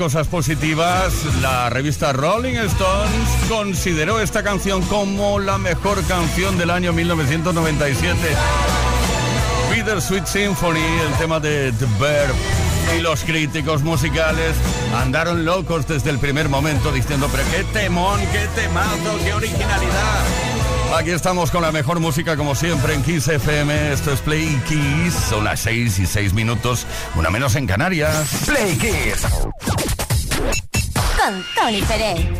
Cosas positivas, la revista Rolling Stones consideró esta canción como la mejor canción del año 1997. Sweet Symphony, el tema de The Verb. Y los críticos musicales andaron locos desde el primer momento diciendo, pero qué temón, qué temazo, qué originalidad. Aquí estamos con la mejor música como siempre en Kiss FM. Esto es Play Kiss. Son las 6 y 6 minutos, una menos en Canarias. Play Kiss. Con Tony Pérez.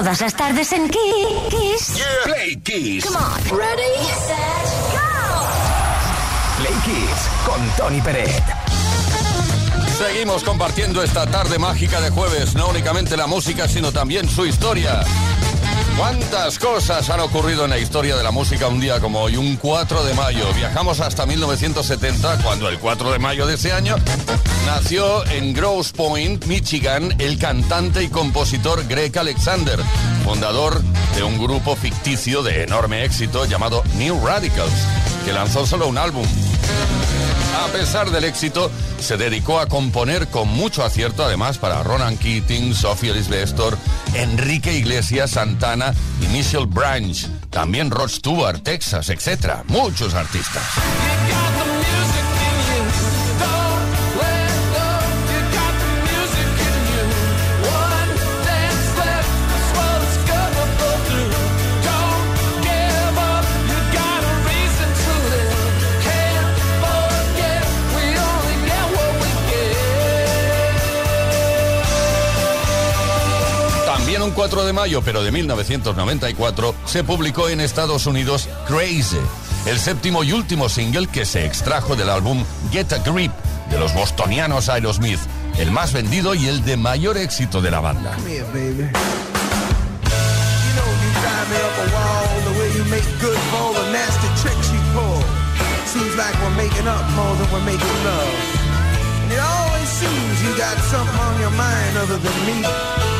Todas las tardes en Kiss. Yeah. Play Kiss. Come on. Ready, set, go. Play Kiss con Tony Peret. Seguimos compartiendo esta tarde mágica de jueves, no únicamente la música, sino también su historia. ¿Cuántas cosas han ocurrido en la historia de la música un día como hoy, un 4 de mayo? Viajamos hasta 1970, cuando el 4 de mayo de ese año nació en Grosse Point, Michigan, el cantante y compositor Greg Alexander, fundador de un grupo ficticio de enorme éxito llamado New Radicals, que lanzó solo un álbum. A pesar del éxito, se dedicó a componer con mucho acierto, además, para Ronan Keating, Sophie Ellis-Bextor, Enrique Iglesias, Santana y Branch, también Rod Stewart, Texas, etc. Muchos artistas. Un 4 de mayo, pero de 1994, se publicó en Estados Unidos Crazy, el séptimo y último single que se extrajo del álbum Get a Grip de los bostonianos Aerosmith, el más vendido y el de mayor éxito de la banda. Seems you got something on your mind other than me.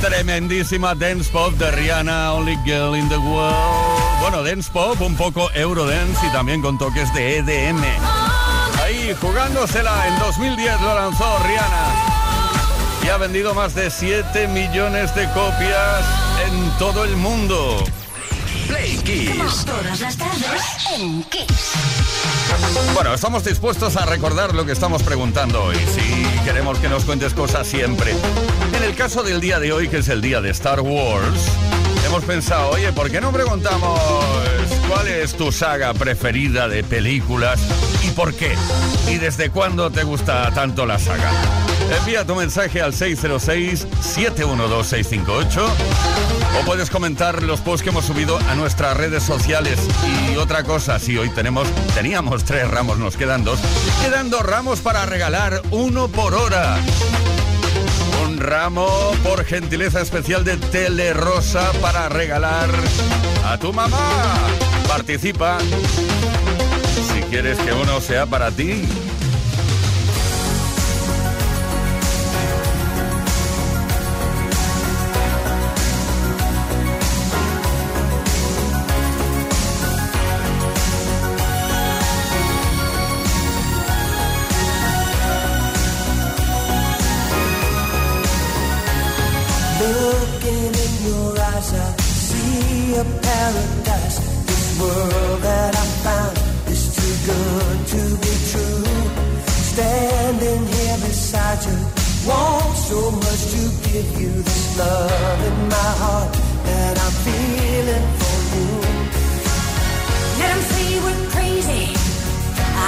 Tremendísima dance pop de Rihanna, Only Girl in the World. Bueno, dance pop, un poco Eurodance y también con toques de EDM. Ahí, jugándosela, en 2010 lo lanzó Rihanna. Y ha vendido más de 7 millones de copias en todo el mundo. Play Kiss. Todas las tardes en Kiss. Bueno, estamos dispuestos a recordar lo que estamos preguntando hoy. Sí, queremos que nos cuentes cosas siempre. En el caso del día de hoy, que es el día de Star Wars, hemos pensado, oye, ¿por qué no preguntamos cuál es tu saga preferida de películas y por qué? ¿Y desde cuándo te gusta tanto la saga? Envía tu mensaje al 606-712-658 o puedes comentar los posts que hemos subido a nuestras redes sociales. Y otra cosa, si hoy tenemos, teníamos tres ramos, nos quedan dos, quedan dos ramos para regalar, uno por hora. Un ramo por gentileza especial de Telerosa para regalar a tu mamá. Participa. Si quieres que uno sea para ti, be a paradise. This world that I found is too good to be true. Standing here beside you, want so much to give you this love in my heart that I'm feeling for you. Let them say we're crazy.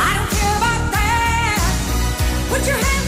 I don't care about that. Put your hand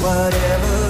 whatever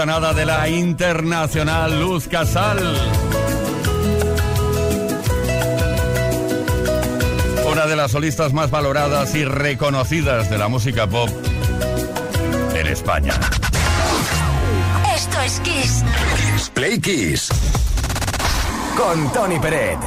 platanada de la internacional Luz Casal. Una de las solistas más valoradas y reconocidas de la música pop en España. Esto es Kiss. Play Kiss. Con Tony Peret.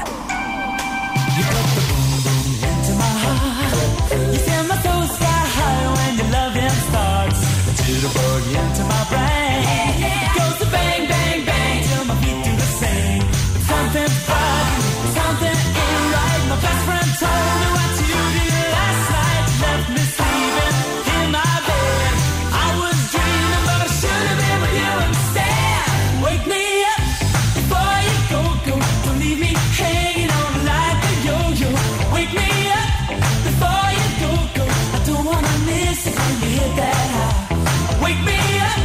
into my brain. Yeah. Goes the bang, bang, bang till my feet do the same. Something ain't right. My best friend told me what you did last night. Left me sleeping in my bed. I was dreaming, but I should have been with you instead. Wake me up before you go, go. Don't leave me hanging on. Wake me up before you go, go. I don't wanna miss it when you hit that. Wake me up.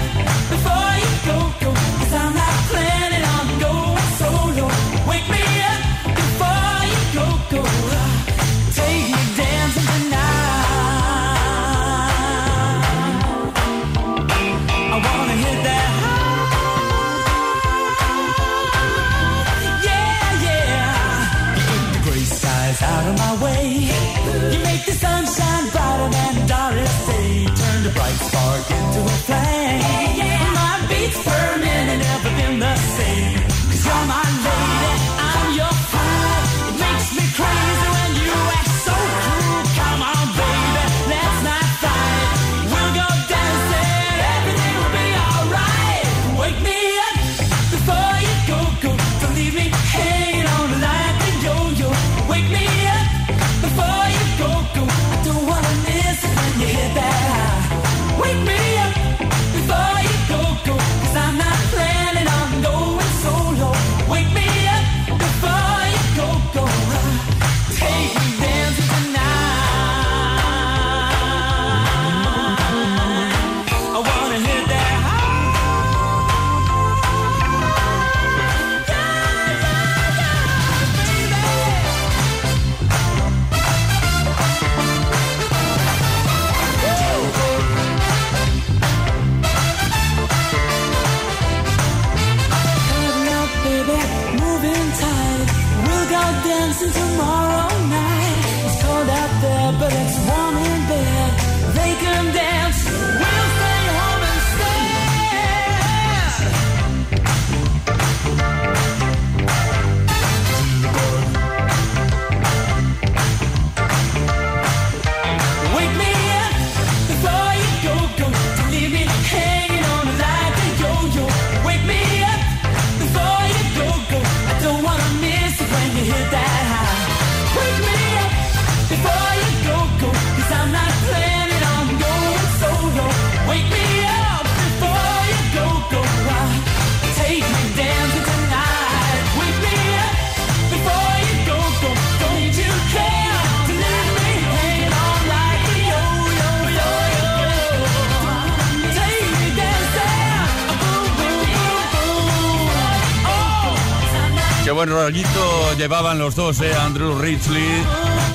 Llevaban los dos, ¿eh? Andrew Ridgely,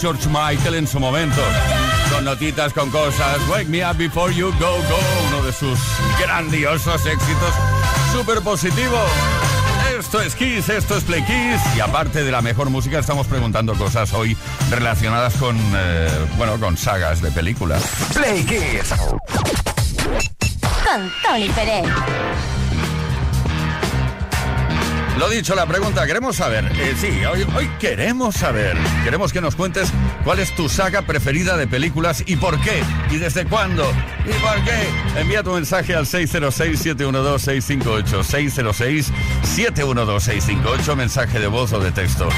George Michael en su momento. Con notitas, con cosas. Wake me up before you go, go. Uno de sus grandiosos éxitos. Súper positivo. Esto es Kiss, esto es Play Kiss. Y aparte de la mejor música, estamos preguntando cosas hoy relacionadas con, eh, bueno, con sagas de películas. Play Kiss. Con Tony Pérez. Lo dicho, la pregunta, queremos saber, eh, sí, hoy, hoy queremos saber, queremos que nos cuentes cuál es tu saga preferida de películas y por qué, y desde cuándo, y por qué. Envía tu mensaje al 606-712-658, 606-712-658, mensaje de voz o de texto.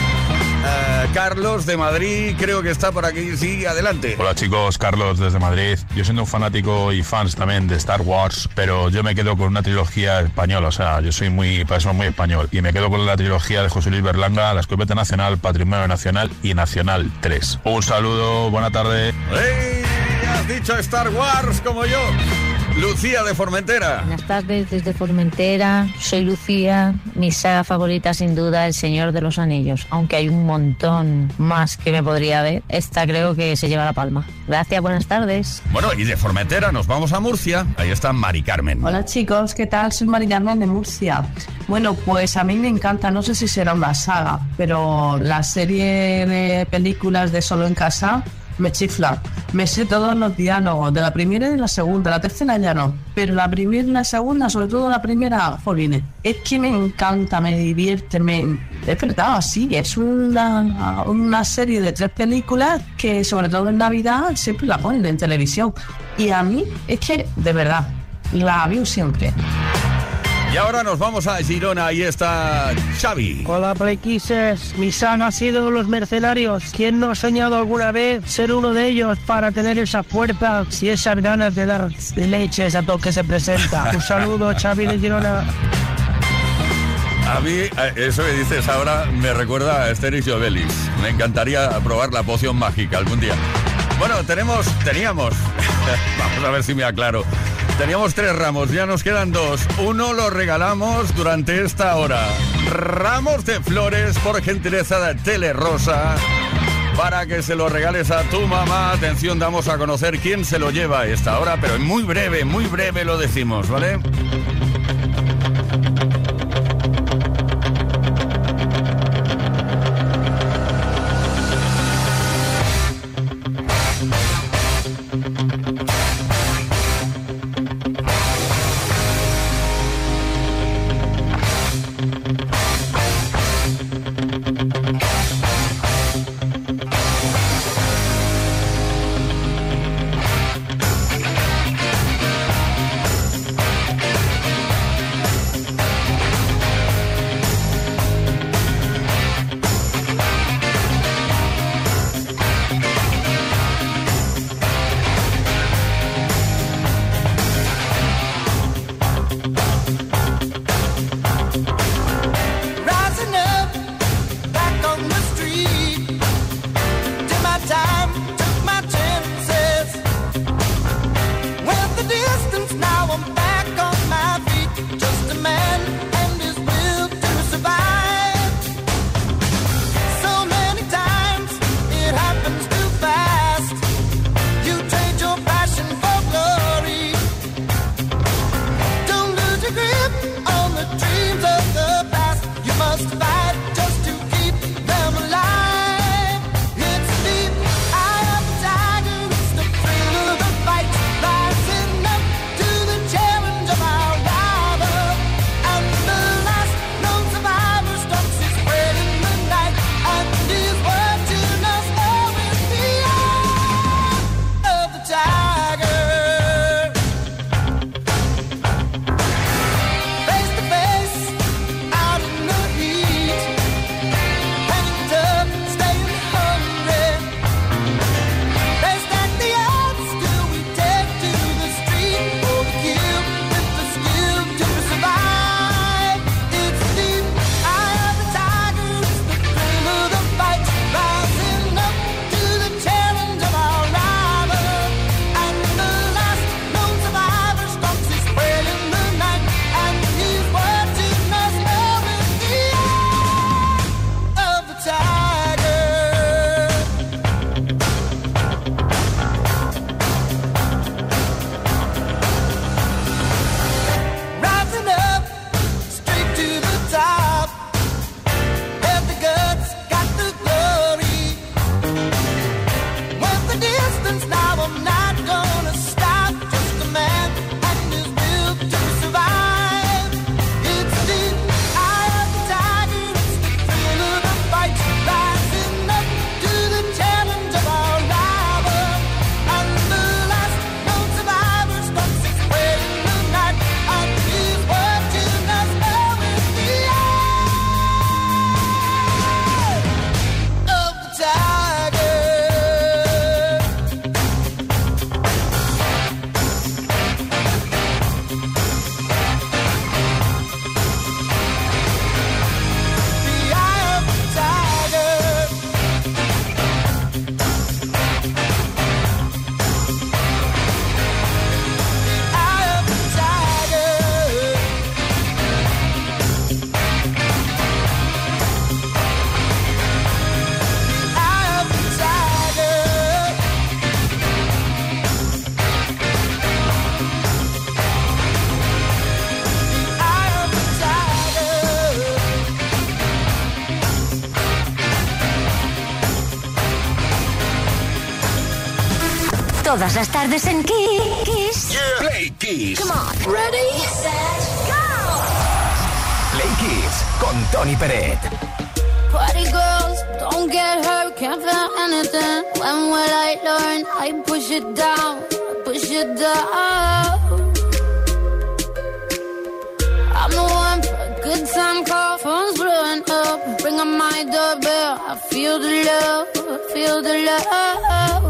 Eh, Carlos de Madrid, creo que está por aquí, sí, adelante. Hola chicos, Carlos desde Madrid. Yo siendo un fanático y fans también de Star Wars, pero yo me quedo con una trilogía española, o sea, yo soy muy, para eso muy español, y me quedo con la trilogía de José Luis Berlanga, La Escopeta Nacional, Patrimonio Nacional y Nacional 3. Un saludo, buena tarde. ¡Ey! Has dicho Star Wars como yo. Lucía de Formentera. Buenas tardes desde Formentera, soy Lucía, mi saga favorita sin duda El Señor de los Anillos, aunque hay un montón más que me podría ver, esta creo que se lleva la palma. Gracias, buenas tardes. Bueno, y de Formentera nos vamos a Murcia. Ahí está Mari Carmen. Hola chicos, ¿qué tal? Soy Mariana de Murcia. Bueno, pues a mí me encanta, no sé si será una saga, pero la serie de películas de Solo en Casa me chifla. Me sé todos los diálogos, de la primera y de la segunda, la tercera ya no, pero la primera y la segunda, sobre todo la primera, jolines, es que me encanta, me divierte, me... Es verdad, sí, es una, una serie de tres películas que sobre todo en Navidad siempre la ponen en televisión. Y a mí es que, de verdad, la veo siempre. Y ahora nos vamos a Girona. Ahí está Xavi. Hola Playquisers, mi saga ha sido Los Mercenarios. ¿Quién no ha soñado alguna vez ser uno de ellos para tener esa fuerza y esas ganas de dar leches a todo que se presenta? Un saludo, Xavi de Girona. A mí, eh, eso que dices ahora me recuerda a Asterix y Obelix. Me encantaría probar la poción mágica algún día. Bueno, tenemos, teníamos, vamos a ver si me aclaro. Teníamos tres ramos, ya nos quedan dos. Uno lo regalamos durante esta hora. Ramos de flores por gentileza de Telerosa. Para que se lo regales a tu mamá. Atención, damos a conocer quién se lo lleva a esta hora, pero en muy breve, muy breve lo decimos, ¿vale? Todas las tardes en Kiss. Yeah. Play Kiss. Come on. Ready, set, go. Play Kiss con Tony Peret. Party girls, don't get hurt, can't feel anything. When will I learn? I push it down, push it down. I'm the one for a good time call, phone's blowing up. My doorbell, I feel the love, feel the love.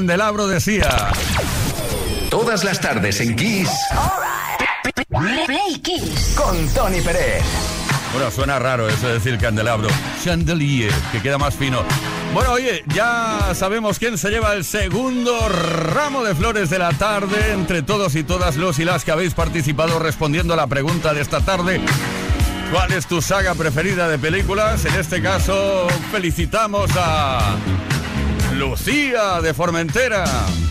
Candelabro decía. Todas las tardes en Kiss. Kiss. Con Tony Pérez. Bueno, suena raro eso de decir candelabro. Chandelier, que queda más fino. Bueno, oye, ya sabemos quién se lleva el segundo ramo de flores de la tarde entre todos y todas los y las que habéis participado respondiendo a la pregunta de esta tarde. ¿Cuál es tu saga preferida de películas? En este caso, felicitamos a Lucía de Formentera.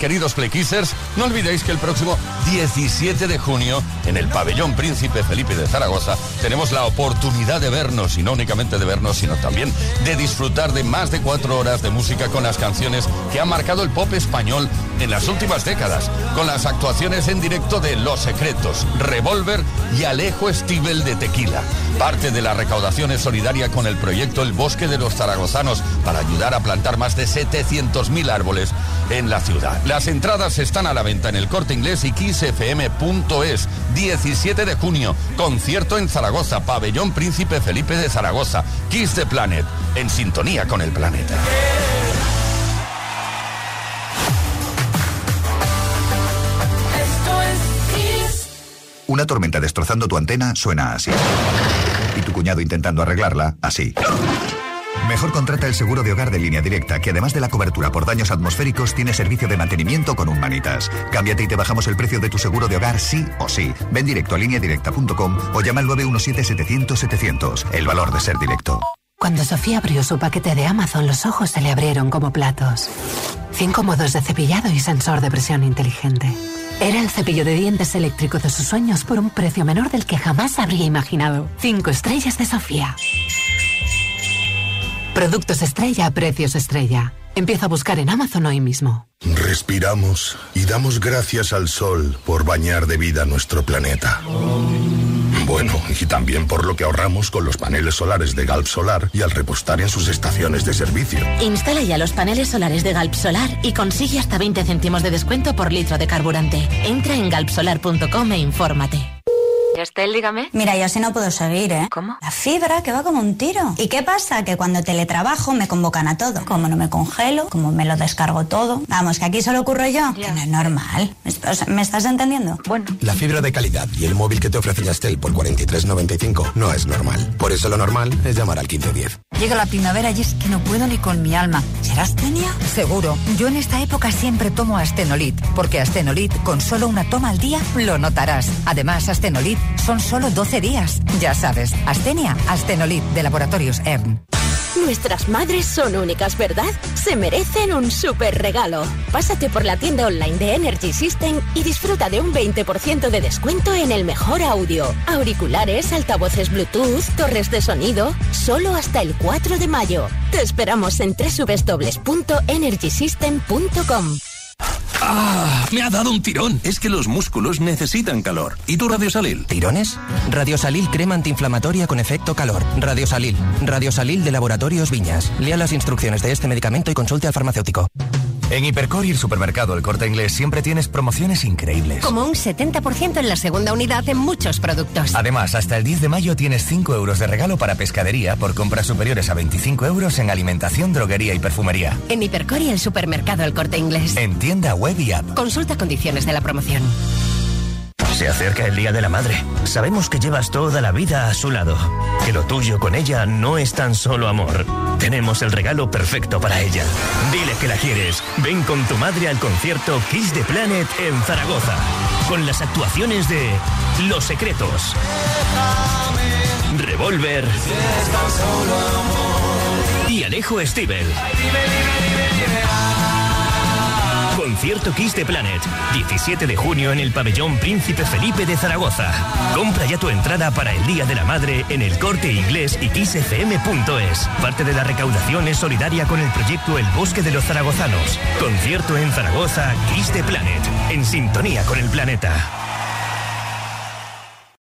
Queridos Playkissers, no olvidéis que el próximo 17 de junio, en el Pabellón Príncipe Felipe de Zaragoza, tenemos la oportunidad de vernos, y no únicamente de vernos, sino también de disfrutar de más de cuatro horas de música con las canciones que han marcado el pop español en las últimas décadas, con las actuaciones en directo de Los Secretos, Revolver y Alejo Stivel de Tequila. Parte de la recaudación es solidaria con el proyecto El Bosque de los Zaragozanos para ayudar a plantar más de 700.000 árboles en la ciudad. Las entradas están a la venta en el corte inglés y kissfm.es. 17 de junio, concierto en Zaragoza, pabellón Príncipe Felipe de Zaragoza. Kiss the Planet, en sintonía con el planeta. Una tormenta destrozando tu antena suena así. Y tu cuñado intentando arreglarla, así. Mejor contrata el seguro de hogar de línea directa, que además de la cobertura por daños atmosféricos, tiene servicio de mantenimiento con un manitas. Cámbiate y te bajamos el precio de tu seguro de hogar sí o sí. Ven directo a lineadirecta.com o llama al 917-700-700. El valor de ser directo. Cuando Sofía abrió su paquete de Amazon, los ojos se le abrieron como platos. Cinco modos de cepillado y sensor de presión inteligente. Era el cepillo de dientes eléctrico de sus sueños por un precio menor del que jamás habría imaginado. Cinco estrellas de Sofía. Productos estrella a precios estrella. Empieza a buscar en Amazon hoy mismo. Respiramos y damos gracias al sol por bañar de vida nuestro planeta. Bueno, y también por lo que ahorramos con los paneles solares de Galp Solar y al repostar en sus estaciones de servicio. Instala ya los paneles solares de Galp Solar y consigue hasta 20 céntimos de descuento por litro de carburante. Entra en galpsolar.com e infórmate. Estel, dígame. Mira, yo así no puedo seguir, ¿eh? ¿Cómo? La fibra que va como un tiro. ¿Y qué pasa? Que cuando teletrabajo me convocan a todo. Como no me congelo, como me lo descargo todo. Vamos, que aquí solo ocurro yo. Que no es normal. O sea, ¿Me estás entendiendo? Bueno. La fibra de calidad y el móvil que te ofrece Yastel por 43.95 no es normal. Por eso lo normal es llamar al 1510. Llega la primavera y es que no puedo ni con mi alma. ¿Será astenia? Seguro. Yo en esta época siempre tomo Astenolit, porque Astenolit con solo una toma al día lo notarás. Además, Astenolit son solo 12 días. Ya sabes, Astenia, Astenolit de Laboratorios ERN. Nuestras madres son únicas, ¿verdad? Se merecen un super regalo. Pásate por la tienda online de Energy System y disfruta de un 20% de descuento en el mejor audio. Auriculares, altavoces Bluetooth, torres de sonido, solo hasta el 4 de mayo. Te esperamos en www.energysystem.com. ¡Ah! Me ha dado un tirón. Es que los músculos necesitan calor. ¿Y tu Radiosalil? ¿Tirones? Radiosalil crema antiinflamatoria con efecto calor. Radiosalil. Radiosalil de Laboratorios Viñas. Lea las instrucciones de este medicamento y consulte al farmacéutico. En Hipercor y el supermercado El Corte Inglés siempre tienes promociones increíbles. Como un 70% en la segunda unidad en muchos productos. Además, hasta el 10 de mayo tienes 5 euros de regalo para pescadería por compras superiores a 25 euros en alimentación, droguería y perfumería. En Hipercor y el supermercado El Corte Inglés. En tienda web y app. Consulta condiciones de la promoción. Se acerca el Día de la Madre. Sabemos que llevas toda la vida a su lado. Que lo tuyo con ella no es tan solo amor. Tenemos el regalo perfecto para ella. Dile que la quieres. Ven con tu madre al concierto Kiss the Planet en Zaragoza. Con las actuaciones de Los Secretos, Revolver y Alejo Stivel. Concierto Kiss the Planet, 17 de junio en el pabellón Príncipe Felipe de Zaragoza. Compra ya tu entrada para el Día de la Madre en el corte inglés y kissfm.es. Parte de la recaudación es solidaria con el proyecto El Bosque de los Zaragozanos. Concierto en Zaragoza, Kiss the Planet, en sintonía con el planeta.